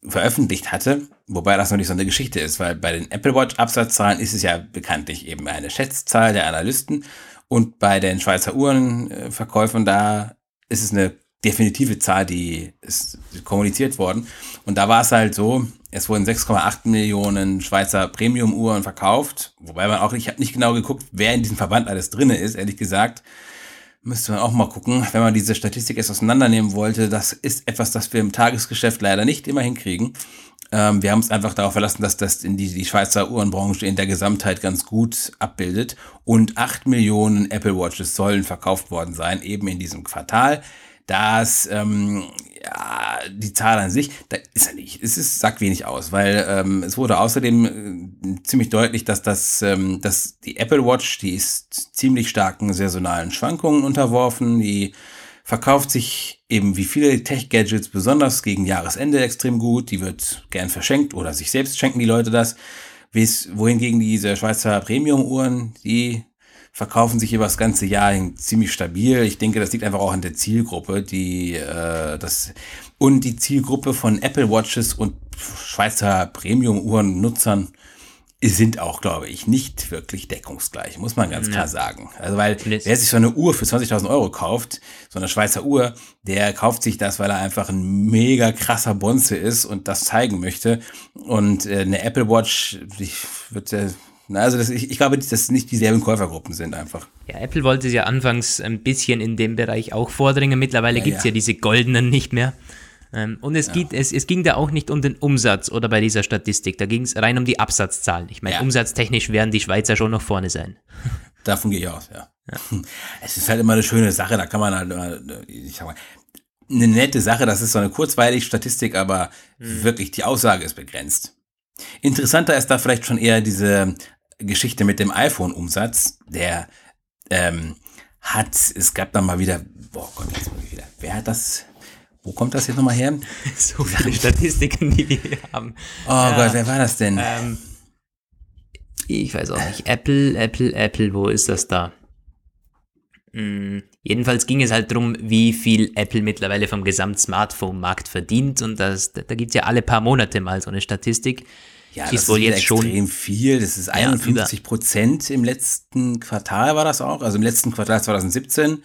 S2: veröffentlicht hatte, wobei das noch nicht so eine Geschichte ist, weil bei den Apple Watch Absatzzahlen ist es ja bekanntlich eben eine Schätzzahl der Analysten und bei den Schweizer Uhrenverkäufern da ist es eine definitive Zahl, die ist kommuniziert worden und da war es halt so, es wurden 6,8 Millionen Schweizer Premium-Uhren verkauft, wobei man auch, ich habe nicht genau geguckt, wer in diesem Verband alles drin ist, ehrlich gesagt. Müsste man auch mal gucken, wenn man diese Statistik erst auseinandernehmen wollte. Das ist etwas, das wir im Tagesgeschäft leider nicht immer hinkriegen. Ähm, wir haben uns einfach darauf verlassen, dass das in die, die Schweizer Uhrenbranche in der Gesamtheit ganz gut abbildet. Und 8 Millionen Apple Watches sollen verkauft worden sein, eben in diesem Quartal. Das ähm, ja, die Zahl an sich, da ist er nicht. Es ist, sagt wenig aus, weil ähm, es wurde außerdem äh, ziemlich deutlich, dass das, ähm, dass die Apple Watch, die ist ziemlich starken saisonalen Schwankungen unterworfen, die verkauft sich eben wie viele Tech-Gadgets besonders gegen Jahresende extrem gut, die wird gern verschenkt oder sich selbst schenken die Leute das. Wohingegen diese Schweizer Premium-Uhren, die verkaufen sich über das ganze Jahr ziemlich stabil. Ich denke, das liegt einfach auch an der Zielgruppe, die äh, das und die Zielgruppe von Apple Watches und Schweizer Premium-Uhren-Nutzern sind auch, glaube ich, nicht wirklich deckungsgleich, muss man ganz ja. klar sagen. Also, weil wer sich so eine Uhr für 20.000 Euro kauft, so eine Schweizer Uhr, der kauft sich das, weil er einfach ein mega krasser Bonze ist und das zeigen möchte. Und äh, eine Apple Watch, ich würde also das, ich, ich glaube, dass es nicht dieselben Käufergruppen sind einfach.
S1: Ja, Apple wollte es ja anfangs ein bisschen in dem Bereich auch vordringen. Mittlerweile ja, gibt es ja. ja. diese goldenen nicht mehr. Ähm, und es, ja. geht, es, es ging da auch nicht um den Umsatz oder bei dieser Statistik. Da ging es rein um die Absatzzahlen. Ich meine, umsatztechnisch werden die Schweizer schon noch vorne sein.
S2: Davon gehe ich aus, ja. Es ist halt immer eine schöne Sache, da kann man halt, ich sag mal, eine nette Sache, das ist so eine kurzweilige Statistik, aber hm. wirklich die Aussage ist begrenzt. Interessanter ist da vielleicht schon eher diese Geschichte mit dem iPhone-Umsatz, der ähm, hat, es gab da mal wieder, boah Gott, jetzt mal wieder, wer hat das, wo kommt das jetzt nochmal her?
S1: so viele Statistiken, die wir hier haben.
S2: Oh ja, Gott, wer war das denn?
S1: Ähm, ich weiß auch nicht. Apple, Apple, Apple, wo ist das da? Hm, jedenfalls ging es halt darum, wie viel Apple mittlerweile vom Gesamt-Smartphone-Markt verdient. Und das, da gibt es ja alle paar Monate mal so eine Statistik.
S2: Ja, das ist wohl jetzt extrem schon viel. Das ist 51 Prozent im letzten Quartal war das auch. Also im letzten Quartal 2017.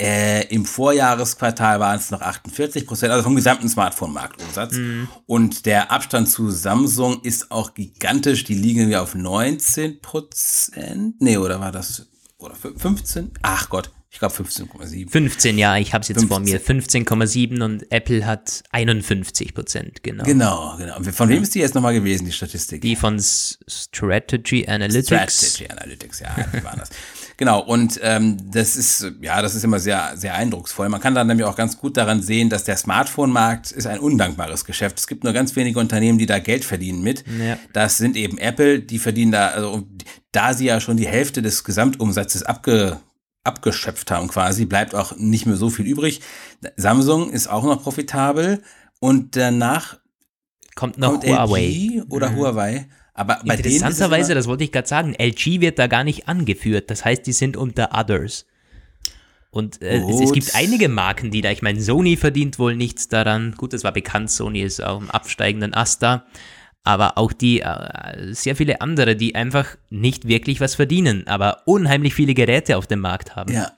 S2: Äh, Im Vorjahresquartal waren es noch 48 Prozent, also vom gesamten Smartphone-Marktumsatz. Mhm. Und der Abstand zu Samsung ist auch gigantisch. Die liegen wir auf 19 Prozent. Nee, oder war das? Oder 15? Ach Gott, ich glaube 15,7.
S1: 15, ja, ich habe es jetzt 15. vor mir. 15,7 und Apple hat 51 Prozent, genau.
S2: Genau, genau. Von wem ist die jetzt nochmal gewesen, die Statistik?
S1: Die von Strategy Analytics.
S2: Strategy Analytics, ja, die waren das. Genau, und ähm, das ist, ja, das ist immer sehr, sehr eindrucksvoll. Man kann dann nämlich auch ganz gut daran sehen, dass der Smartphone-Markt ist ein undankbares Geschäft. Es gibt nur ganz wenige Unternehmen, die da Geld verdienen mit. Ja. Das sind eben Apple, die verdienen da, also da sie ja schon die Hälfte des Gesamtumsatzes abge abgeschöpft haben quasi, bleibt auch nicht mehr so viel übrig. Samsung ist auch noch profitabel und danach
S1: kommt noch kommt Huawei
S2: LG oder mhm. Huawei. Aber
S1: bei Interessanterweise, das wollte ich gerade sagen, LG wird da gar nicht angeführt. Das heißt, die sind unter Others. Und äh, es, es, gibt einige Marken, die da, ich meine, Sony verdient wohl nichts daran. Gut, das war bekannt, Sony ist auch im absteigenden Ast da aber auch die äh, sehr viele andere, die einfach nicht wirklich was verdienen, aber unheimlich viele Geräte auf dem Markt haben.
S2: Ja.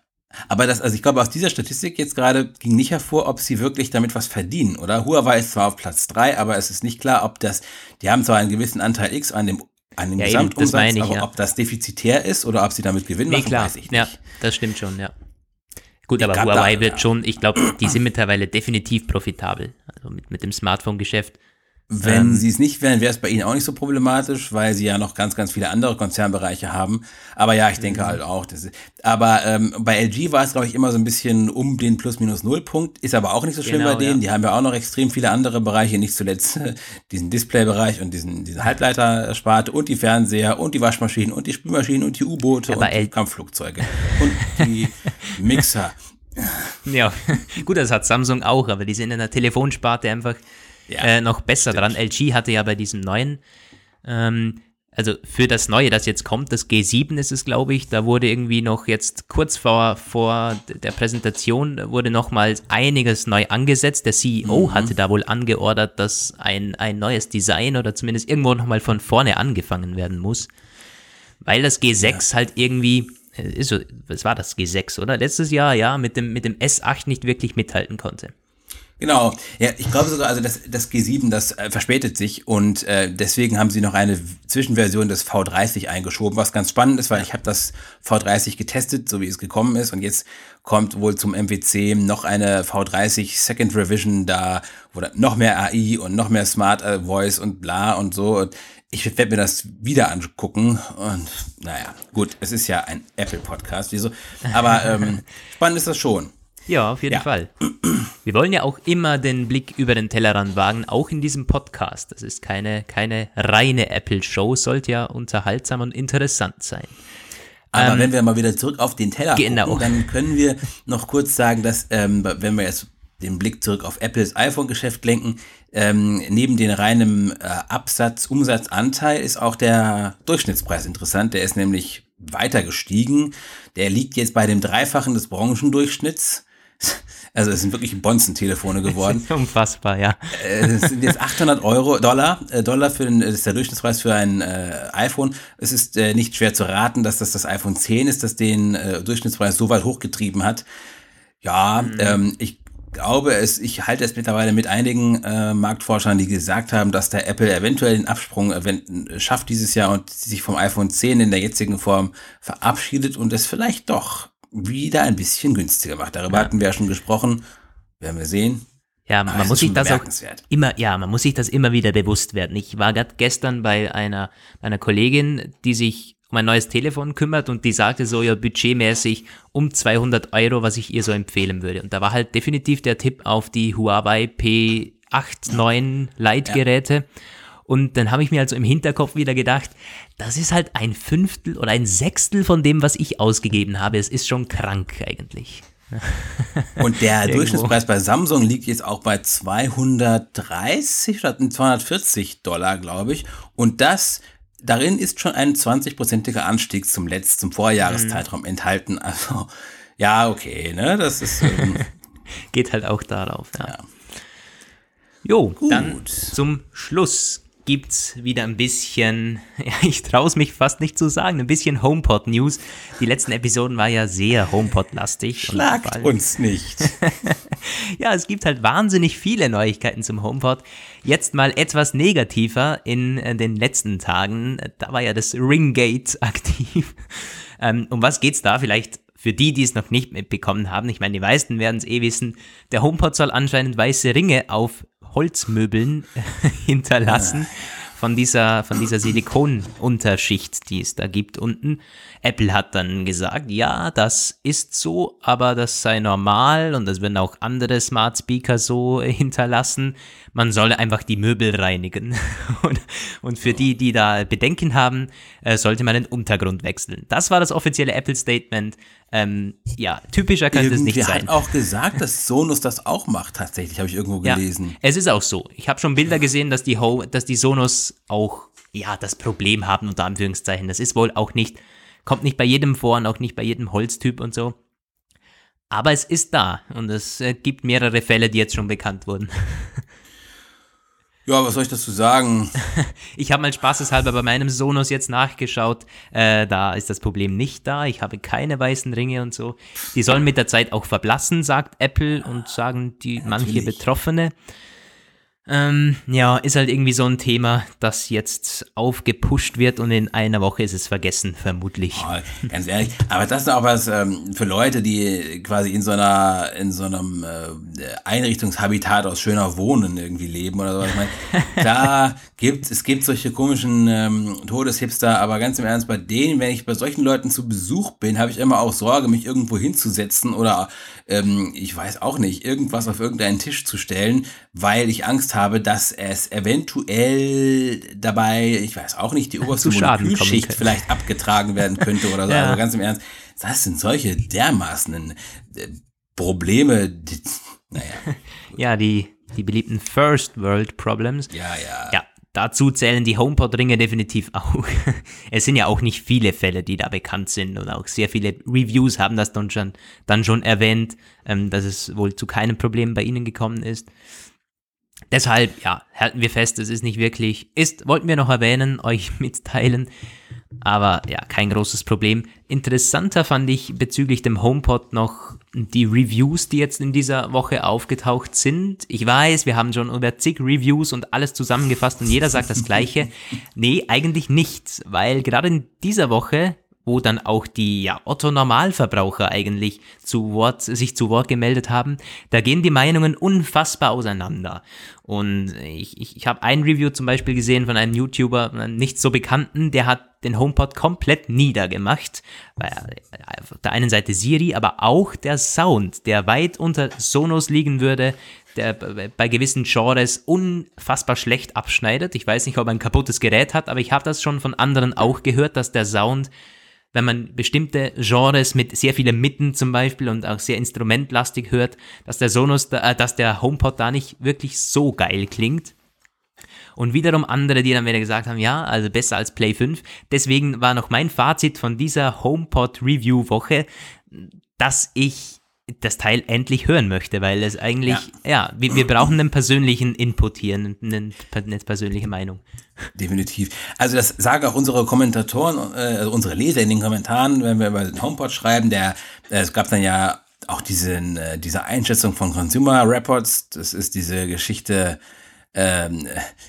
S2: Aber das, also ich glaube, aus dieser Statistik jetzt gerade ging nicht hervor, ob sie wirklich damit was verdienen, oder? Huawei ist zwar auf Platz drei, aber es ist nicht klar, ob das, die haben zwar einen gewissen Anteil X an dem, an dem ja, Gesamtumsatz, ich, aber ja. ob das defizitär ist oder ob sie damit Gewinn nee, machen, klar. weiß ich nicht.
S1: Ja, das stimmt schon, ja. Gut, aber Huawei da, wird ja. schon, ich glaube, die sind mittlerweile definitiv profitabel, also mit, mit dem Smartphone-Geschäft.
S2: Wenn ähm, sie es nicht wären, wäre es bei ihnen auch nicht so problematisch, weil sie ja noch ganz, ganz viele andere Konzernbereiche haben. Aber ja, ich denke mhm. halt auch. Das ist, aber ähm, bei LG war es, glaube ich, immer so ein bisschen um den Plus-Minus-Null-Punkt. Ist aber auch nicht so schlimm genau, bei denen. Ja. Die haben ja auch noch extrem viele andere Bereiche, nicht zuletzt diesen Display-Bereich und diesen, diese Halbleitersparte und die Fernseher und die Waschmaschinen und die Spülmaschinen und die U-Boote und die Kampfflugzeuge und die Mixer.
S1: Ja, gut, das hat Samsung auch, aber die sind in der Telefonsparte einfach ja, äh, noch besser stimmt. dran. LG hatte ja bei diesem neuen ähm, also für das Neue, das jetzt kommt, das G7 ist es, glaube ich, da wurde irgendwie noch jetzt kurz vor, vor der Präsentation wurde nochmals einiges neu angesetzt. Der CEO mhm. hatte da wohl angeordert, dass ein, ein neues Design oder zumindest irgendwo nochmal von vorne angefangen werden muss. Weil das G6 ja. halt irgendwie, äh, ist so, was war das G6, oder? Letztes Jahr, ja, mit dem, mit dem S8 nicht wirklich mithalten konnte.
S2: Genau, ja, ich glaube sogar, also das, das G7, das äh, verspätet sich und äh, deswegen haben sie noch eine Zwischenversion des V30 eingeschoben, was ganz spannend ist, weil ich habe das V30 getestet, so wie es gekommen ist und jetzt kommt wohl zum MWC noch eine V30 Second Revision da, wo noch mehr AI und noch mehr Smart äh, Voice und bla und so. Und ich werde mir das wieder angucken und naja, gut, es ist ja ein Apple-Podcast, wieso? Aber ähm, spannend ist das schon.
S1: Ja, auf jeden ja. Fall. Wir wollen ja auch immer den Blick über den Tellerrand wagen, auch in diesem Podcast. Das ist keine, keine reine Apple-Show, sollte ja unterhaltsam und interessant sein.
S2: Aber ähm, wenn wir mal wieder zurück auf den Teller genau. gucken, dann können wir noch kurz sagen, dass, ähm, wenn wir jetzt den Blick zurück auf Apples iPhone-Geschäft lenken, ähm, neben den reinen äh, Absatz, Umsatzanteil ist auch der Durchschnittspreis interessant. Der ist nämlich weiter gestiegen. Der liegt jetzt bei dem Dreifachen des Branchendurchschnitts. Also es sind wirklich Bonzen-Telefone geworden.
S1: Unfassbar, ja.
S2: Äh, es sind jetzt 800 Euro, Dollar, äh, Dollar für den, das ist der Durchschnittspreis für ein äh, iPhone. Es ist äh, nicht schwer zu raten, dass das das iPhone 10 ist, das den äh, Durchschnittspreis so weit hochgetrieben hat. Ja, mhm. ähm, ich glaube es, ich halte es mittlerweile mit einigen äh, Marktforschern, die gesagt haben, dass der Apple eventuell den Absprung äh, schafft dieses Jahr und sich vom iPhone 10 in der jetzigen Form verabschiedet und es vielleicht doch wieder ein bisschen günstiger macht. Darüber ja. hatten wir ja schon gesprochen. Werden wir sehen.
S1: Ja, man muss sich das auch immer, ja, man muss sich das immer wieder bewusst werden. Ich war gerade gestern bei einer, einer Kollegin, die sich um ein neues Telefon kümmert und die sagte so, ja, budgetmäßig um 200 Euro, was ich ihr so empfehlen würde. Und da war halt definitiv der Tipp auf die Huawei P8, 9 Lite-Geräte. Ja. Und dann habe ich mir also im Hinterkopf wieder gedacht, das ist halt ein Fünftel oder ein Sechstel von dem, was ich ausgegeben habe. Es ist schon krank eigentlich.
S2: Und der Durchschnittspreis bei Samsung liegt jetzt auch bei 230 oder 240 Dollar, glaube ich. Und das, darin ist schon ein 20-prozentiger Anstieg zum letzten, zum Vorjahreszeitraum mhm. enthalten. Also, ja, okay, ne, das ist. Ähm,
S1: Geht halt auch darauf, ja. ja. Jo, Gut. dann zum Schluss gibt's wieder ein bisschen, ja, ich traue es mich fast nicht zu sagen, ein bisschen HomePod News. Die letzten Episoden war ja sehr HomePod-lastig.
S2: Schlagt uns nicht.
S1: ja, es gibt halt wahnsinnig viele Neuigkeiten zum HomePod. Jetzt mal etwas negativer in äh, den letzten Tagen. Da war ja das Ringgate aktiv. Ähm, um was geht's da? Vielleicht für die, die es noch nicht mitbekommen haben, ich meine, die meisten werden es eh wissen, der HomePod soll anscheinend weiße Ringe auf Holzmöbeln hinterlassen von dieser, von dieser Silikonunterschicht, die es da gibt unten. Apple hat dann gesagt, ja, das ist so, aber das sei normal und das werden auch andere Smart Speaker so hinterlassen. Man solle einfach die Möbel reinigen. Und, und für die, die da Bedenken haben, äh, sollte man den Untergrund wechseln. Das war das offizielle Apple-Statement. Ähm, ja, typischer könnte Irgendwie es nicht sein.
S2: hat auch gesagt, dass Sonos das auch macht, tatsächlich, habe ich irgendwo gelesen.
S1: Ja, es ist auch so. Ich habe schon Bilder gesehen, dass die, Ho dass die Sonos auch ja, das Problem haben, unter Anführungszeichen. Das ist wohl auch nicht Kommt nicht bei jedem vor und auch nicht bei jedem Holztyp und so. Aber es ist da und es äh, gibt mehrere Fälle, die jetzt schon bekannt wurden.
S2: Ja, was soll ich dazu sagen?
S1: ich habe mal spaßeshalber bei meinem Sonos jetzt nachgeschaut. Äh, da ist das Problem nicht da. Ich habe keine weißen Ringe und so. Die sollen mit der Zeit auch verblassen, sagt Apple und sagen die ja, manche Betroffene. Ähm, ja, ist halt irgendwie so ein Thema, das jetzt aufgepusht wird und in einer Woche ist es vergessen, vermutlich.
S2: Oh, ganz ehrlich, aber das ist auch was ähm, für Leute, die quasi in so einer, in so einem äh, Einrichtungshabitat aus schöner Wohnen irgendwie leben oder so. Ich meine, da gibt es gibt solche komischen ähm, Todeshipster, aber ganz im Ernst, bei denen, wenn ich bei solchen Leuten zu Besuch bin, habe ich immer auch Sorge, mich irgendwo hinzusetzen oder ähm, ich weiß auch nicht, irgendwas auf irgendeinen Tisch zu stellen, weil ich Angst habe, dass es eventuell dabei, ich weiß auch nicht, die oberste Molekülschicht vielleicht abgetragen werden könnte oder so. ja. Also ganz im Ernst, das sind solche dermaßen äh, Probleme, die, naja.
S1: ja, die, die beliebten First World Problems.
S2: Ja, ja.
S1: Ja, dazu zählen die HomePod-Ringe definitiv auch. es sind ja auch nicht viele Fälle, die da bekannt sind und auch sehr viele Reviews haben das dann schon, dann schon erwähnt, ähm, dass es wohl zu keinem Problem bei ihnen gekommen ist. Deshalb, ja, halten wir fest, es ist nicht wirklich, ist, wollten wir noch erwähnen, euch mitteilen, aber ja, kein großes Problem. Interessanter fand ich bezüglich dem HomePod noch die Reviews, die jetzt in dieser Woche aufgetaucht sind. Ich weiß, wir haben schon über zig Reviews und alles zusammengefasst und jeder sagt das Gleiche. Nee, eigentlich nicht, weil gerade in dieser Woche wo dann auch die ja, Otto-Normalverbraucher eigentlich zu Wort, sich zu Wort gemeldet haben, da gehen die Meinungen unfassbar auseinander. Und ich, ich, ich habe ein Review zum Beispiel gesehen von einem YouTuber, einem nicht so bekannten, der hat den HomePod komplett niedergemacht. Auf der einen Seite Siri, aber auch der Sound, der weit unter Sonos liegen würde, der bei gewissen Genres unfassbar schlecht abschneidet. Ich weiß nicht, ob er ein kaputtes Gerät hat, aber ich habe das schon von anderen auch gehört, dass der Sound wenn man bestimmte Genres mit sehr vielen Mitten zum Beispiel und auch sehr instrumentlastig hört, dass der Sonos, da, äh, dass der HomePod da nicht wirklich so geil klingt. Und wiederum andere, die dann wieder gesagt haben, ja, also besser als Play 5. Deswegen war noch mein Fazit von dieser HomePod Review Woche, dass ich das Teil endlich hören möchte, weil es eigentlich, ja, ja wir, wir, brauchen einen persönlichen Input hier, eine, eine, persönliche Meinung.
S2: Definitiv. Also das sagen auch unsere Kommentatoren, äh, also unsere Leser in den Kommentaren, wenn wir über den HomePod schreiben, der, äh, es gab dann ja auch diesen, äh, diese Einschätzung von Consumer Reports, das ist diese Geschichte, ähm,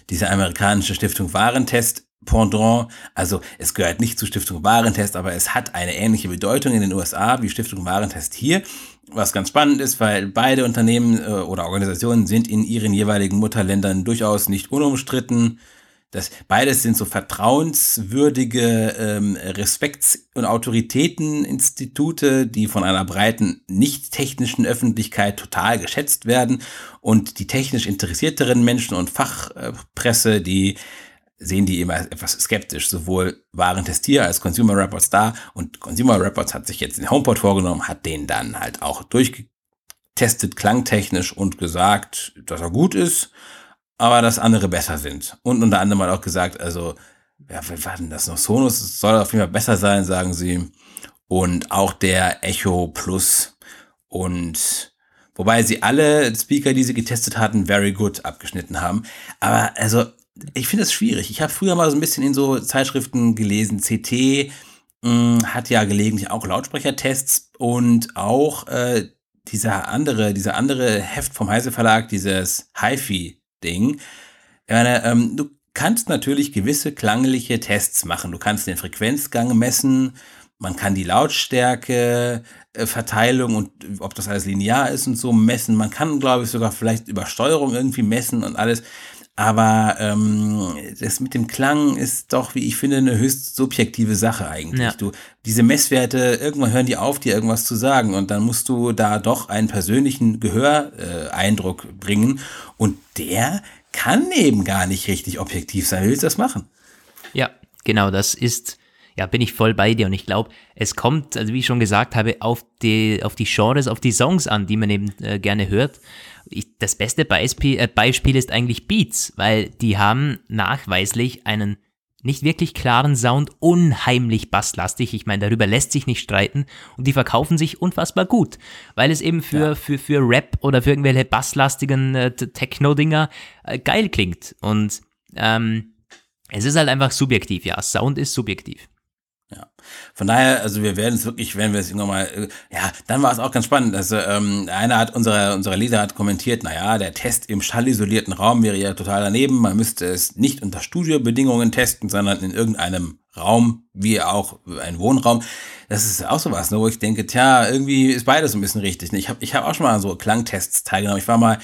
S2: diese amerikanische Stiftung Warentest, Pendant. Also es gehört nicht zu Stiftung Warentest, aber es hat eine ähnliche Bedeutung in den USA wie Stiftung Warentest hier. Was ganz spannend ist, weil beide Unternehmen äh, oder Organisationen sind in ihren jeweiligen Mutterländern durchaus nicht unumstritten. Das, beides sind so vertrauenswürdige ähm, Respekts- und Autoritäteninstitute, die von einer breiten, nicht technischen Öffentlichkeit total geschätzt werden. Und die technisch interessierteren Menschen und Fachpresse, die sehen die immer etwas skeptisch. Sowohl waren Testier als Consumer Reports da und Consumer Reports hat sich jetzt den HomePod vorgenommen, hat den dann halt auch durchgetestet, klangtechnisch und gesagt, dass er gut ist, aber dass andere besser sind. Und unter anderem hat auch gesagt, also, ja, wer war denn das noch? Sonos soll auf jeden Fall besser sein, sagen sie. Und auch der Echo Plus und Wobei sie alle Speaker, die sie getestet hatten, very good abgeschnitten haben. Aber also ich finde es schwierig. Ich habe früher mal so ein bisschen in so Zeitschriften gelesen. CT mh, hm, hat ja gelegentlich auch Lautsprechertests und auch äh, dieser andere, dieser andere Heft vom Heise Verlag, dieses HiFi-Ding. Ähm, du kannst natürlich gewisse klangliche Tests machen. Du kannst den Frequenzgang messen, man kann die Lautstärke, äh, Verteilung und ob das alles linear ist und so messen. Man kann, glaube ich, sogar vielleicht Übersteuerung irgendwie messen und alles. Aber ähm, das mit dem Klang ist doch, wie ich finde, eine höchst subjektive Sache eigentlich. Ja. Du, diese Messwerte, irgendwann hören die auf, dir irgendwas zu sagen. Und dann musst du da doch einen persönlichen Gehöreindruck äh, bringen. Und der kann eben gar nicht richtig objektiv sein. Wie willst du das machen?
S1: Ja, genau, das ist ja, bin ich voll bei dir und ich glaube, es kommt, also wie ich schon gesagt habe, auf die, auf die Genres, auf die Songs an, die man eben äh, gerne hört ich, das beste Beispiel, äh, Beispiel ist eigentlich Beats, weil die haben nachweislich einen nicht wirklich klaren Sound, unheimlich basslastig. Ich meine, darüber lässt sich nicht streiten und die verkaufen sich unfassbar gut, weil es eben für, ja. für, für Rap oder für irgendwelche basslastigen äh, Techno-Dinger äh, geil klingt. Und ähm, es ist halt einfach subjektiv, ja. Sound ist subjektiv.
S2: Ja. Von daher, also wir werden es wirklich, wenn wir es irgendwann mal, äh, ja, dann war es auch ganz spannend. Also ähm, einer hat, unserer, unserer Leser hat kommentiert, naja, der Test im schallisolierten Raum wäre ja total daneben. Man müsste es nicht unter Studiobedingungen testen, sondern in irgendeinem Raum, wie auch ein Wohnraum. Das ist auch sowas, ne, wo ich denke, tja, irgendwie ist beides ein bisschen richtig. Ne? Ich habe ich hab auch schon mal so Klangtests teilgenommen. Ich war mal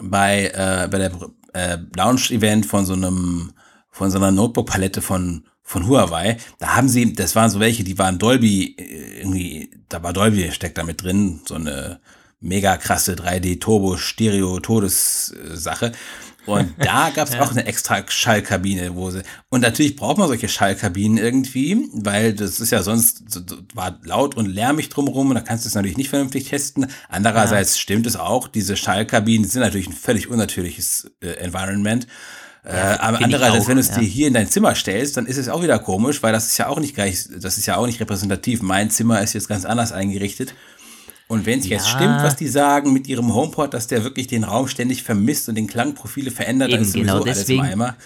S2: bei, äh, bei der äh, Lounge-Event von so einem, von so einer Notebook-Palette von von Huawei, da haben sie, das waren so welche, die waren Dolby, äh, irgendwie, da war Dolby steckt da mit drin, so eine mega krasse 3D Turbo Stereo Todessache. Und da gab es ja. auch eine extra Schallkabine, wo sie. Und natürlich braucht man solche Schallkabinen irgendwie, weil das ist ja sonst war laut und lärmig drumherum und da kannst du es natürlich nicht vernünftig testen. Andererseits ja. stimmt es auch, diese Schallkabinen sind natürlich ein völlig unnatürliches äh, Environment. Ja, äh, aber andererseits, wenn du es ja. dir hier in dein Zimmer stellst, dann ist es auch wieder komisch, weil das ist ja auch nicht gleich, das ist ja auch nicht repräsentativ. Mein Zimmer ist jetzt ganz anders eingerichtet. Und wenn es ja. jetzt stimmt, was die sagen mit ihrem HomePod, dass der wirklich den Raum ständig vermisst und den Klangprofile verändert,
S1: Eben, dann ist sowieso genau, deswegen, alles im Eimer.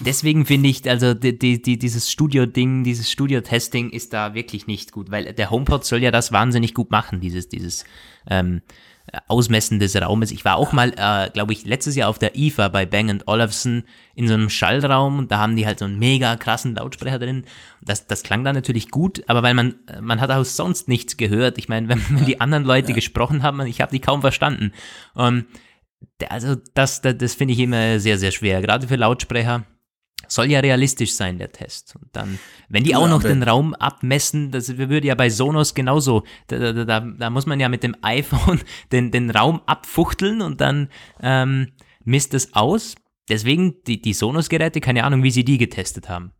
S1: Deswegen finde ich, also die, die, die, dieses Studio-Ding, dieses Studio-Testing ist da wirklich nicht gut, weil der HomePod soll ja das wahnsinnig gut machen, dieses, dieses ähm, Ausmessen des Raumes. Ich war auch mal, äh, glaube ich, letztes Jahr auf der IFA bei Bang Olufsen in so einem Schallraum und da haben die halt so einen mega krassen Lautsprecher drin. Das, das klang da natürlich gut, aber weil man, man hat auch sonst nichts gehört. Ich meine, wenn, wenn die anderen Leute ja. gesprochen haben, ich habe die kaum verstanden. Und also das, das, das finde ich immer sehr, sehr schwer, gerade für Lautsprecher. Soll ja realistisch sein, der Test. Und dann, wenn die auch noch den Raum abmessen, das würde ja bei Sonos genauso, da, da, da, da muss man ja mit dem iPhone den, den Raum abfuchteln und dann ähm, misst es aus. Deswegen die, die Sonos-Geräte, keine Ahnung, wie sie die getestet haben.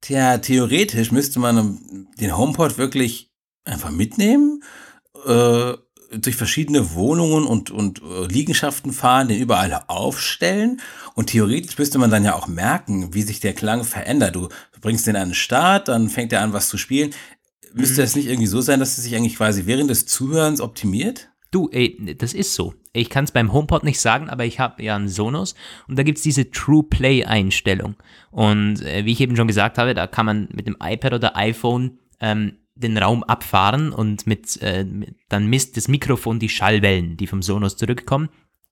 S2: Tja, theoretisch müsste man den HomePod wirklich einfach mitnehmen äh, durch verschiedene Wohnungen und, und äh, Liegenschaften fahren, den überall aufstellen. Und theoretisch müsste man dann ja auch merken, wie sich der Klang verändert. Du bringst den an den Start, dann fängt er an, was zu spielen. Müsste mhm. es nicht irgendwie so sein, dass es sich eigentlich quasi während des Zuhörens optimiert?
S1: Du, ey, das ist so. Ich kann es beim HomePod nicht sagen, aber ich habe ja einen Sonos und da gibt es diese True Play Einstellung. Und äh, wie ich eben schon gesagt habe, da kann man mit dem iPad oder iPhone ähm, den Raum abfahren und mit, äh, dann misst das Mikrofon die Schallwellen, die vom Sonos zurückkommen.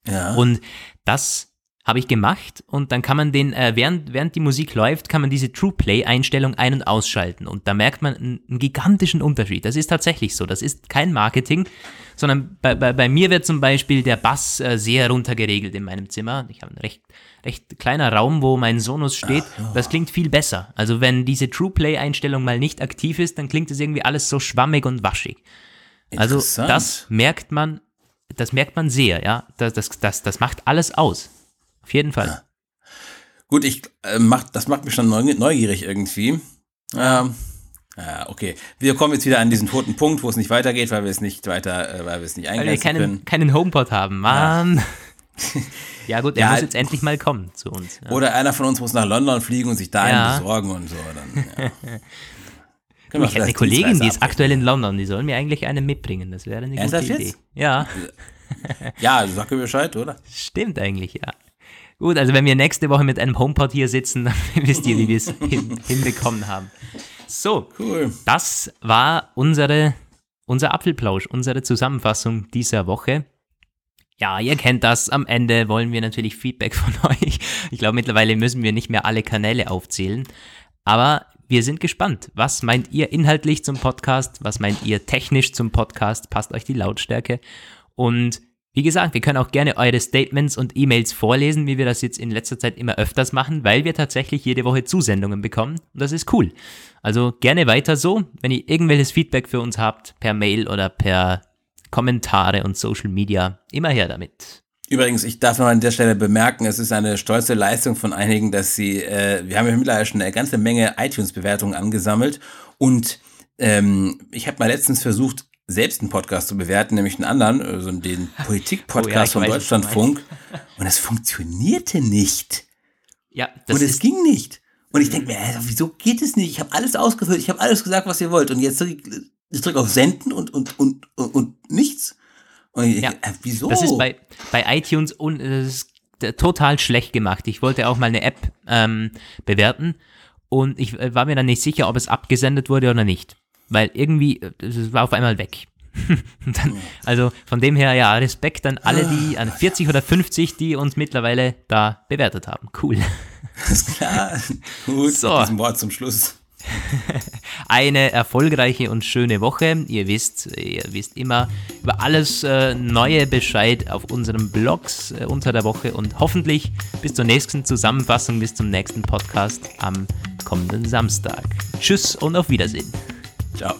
S1: Ja. Und das habe ich gemacht und dann kann man den, äh, während, während die Musik läuft, kann man diese True Play Einstellung ein- und ausschalten und da merkt man einen, einen, gigantischen Unterschied. Das ist tatsächlich so. Das ist kein Marketing, sondern bei, bei, bei mir wird zum Beispiel der Bass äh, sehr runtergeregelt in meinem Zimmer. Ich habe einen recht, recht kleiner Raum, wo mein Sonos steht. Ach, Das klingt viel besser. Also wenn diese True Play Einstellung mal nicht aktiv ist, dann klingt es irgendwie alles so schwammig und waschig. Also das merkt man, das merkt man sehr, ja. Das, das, das, das macht alles aus. Auf jeden Fall. Ja.
S2: Gut, ich äh, mach, das macht mich schon neugierig irgendwie. Ähm, ja, okay. Wir kommen jetzt wieder an diesen toten Punkt, wo es nicht weitergeht, weil wir es nicht weiter, äh, weil wir es nicht eingrenzen weil wir
S1: keinen,
S2: können.
S1: keinen HomePod haben, Mann. Ja. Ja gut, er ja, muss jetzt endlich mal kommen zu uns.
S2: Ja. Oder einer von uns muss nach London fliegen und sich da einen besorgen und so. Dann,
S1: du, ich hätte eine Kollegin, die ist aktuell in London, die soll mir eigentlich einen mitbringen. Das wäre eine gute Idee. Jetzt?
S2: Ja. ja, sag mir Bescheid, oder?
S1: Stimmt eigentlich, ja. Gut, also wenn wir nächste Woche mit einem HomePod hier sitzen, dann wisst ihr, wie wir es hin, hinbekommen haben. So, cool. das war unsere, unser Apfelplausch, unsere Zusammenfassung dieser Woche. Ja, ihr kennt das. Am Ende wollen wir natürlich Feedback von euch. Ich glaube, mittlerweile müssen wir nicht mehr alle Kanäle aufzählen. Aber wir sind gespannt. Was meint ihr inhaltlich zum Podcast? Was meint ihr technisch zum Podcast? Passt euch die Lautstärke? Und wie gesagt, wir können auch gerne eure Statements und E-Mails vorlesen, wie wir das jetzt in letzter Zeit immer öfters machen, weil wir tatsächlich jede Woche Zusendungen bekommen und das ist cool. Also gerne weiter so. Wenn ihr irgendwelches Feedback für uns habt, per Mail oder per Kommentare und Social Media, immer her damit.
S2: Übrigens, ich darf noch an der Stelle bemerken, es ist eine stolze Leistung von einigen, dass sie, äh, wir haben ja mittlerweile schon eine ganze Menge iTunes-Bewertungen angesammelt und ähm, ich habe mal letztens versucht, selbst einen Podcast zu bewerten, nämlich einen anderen, also den Politik-Podcast oh ja, vom Deutschlandfunk. Und das funktionierte nicht.
S1: Ja,
S2: das Und es ging nicht. Und ich denke mir, wieso geht es nicht? Ich habe alles ausgefüllt, ich habe alles gesagt, was ihr wollt. Und jetzt ich drück auf Senden und, und, und, und, und nichts. Und ich,
S1: ja, äh, wieso? Das ist bei, bei iTunes un, ist total schlecht gemacht. Ich wollte auch mal eine App ähm, bewerten und ich äh, war mir dann nicht sicher, ob es abgesendet wurde oder nicht weil irgendwie, es war auf einmal weg. dann, also von dem her, ja, Respekt an alle, die, an 40 oder 50, die uns mittlerweile da bewertet haben. Cool.
S2: Ist klar. Gut, so. diesem Wort zum Schluss.
S1: Eine erfolgreiche und schöne Woche. Ihr wisst, ihr wisst immer über alles äh, Neue Bescheid auf unseren Blogs äh, unter der Woche und hoffentlich bis zur nächsten Zusammenfassung, bis zum nächsten Podcast am kommenden Samstag. Tschüss und auf Wiedersehen.
S2: Ciao.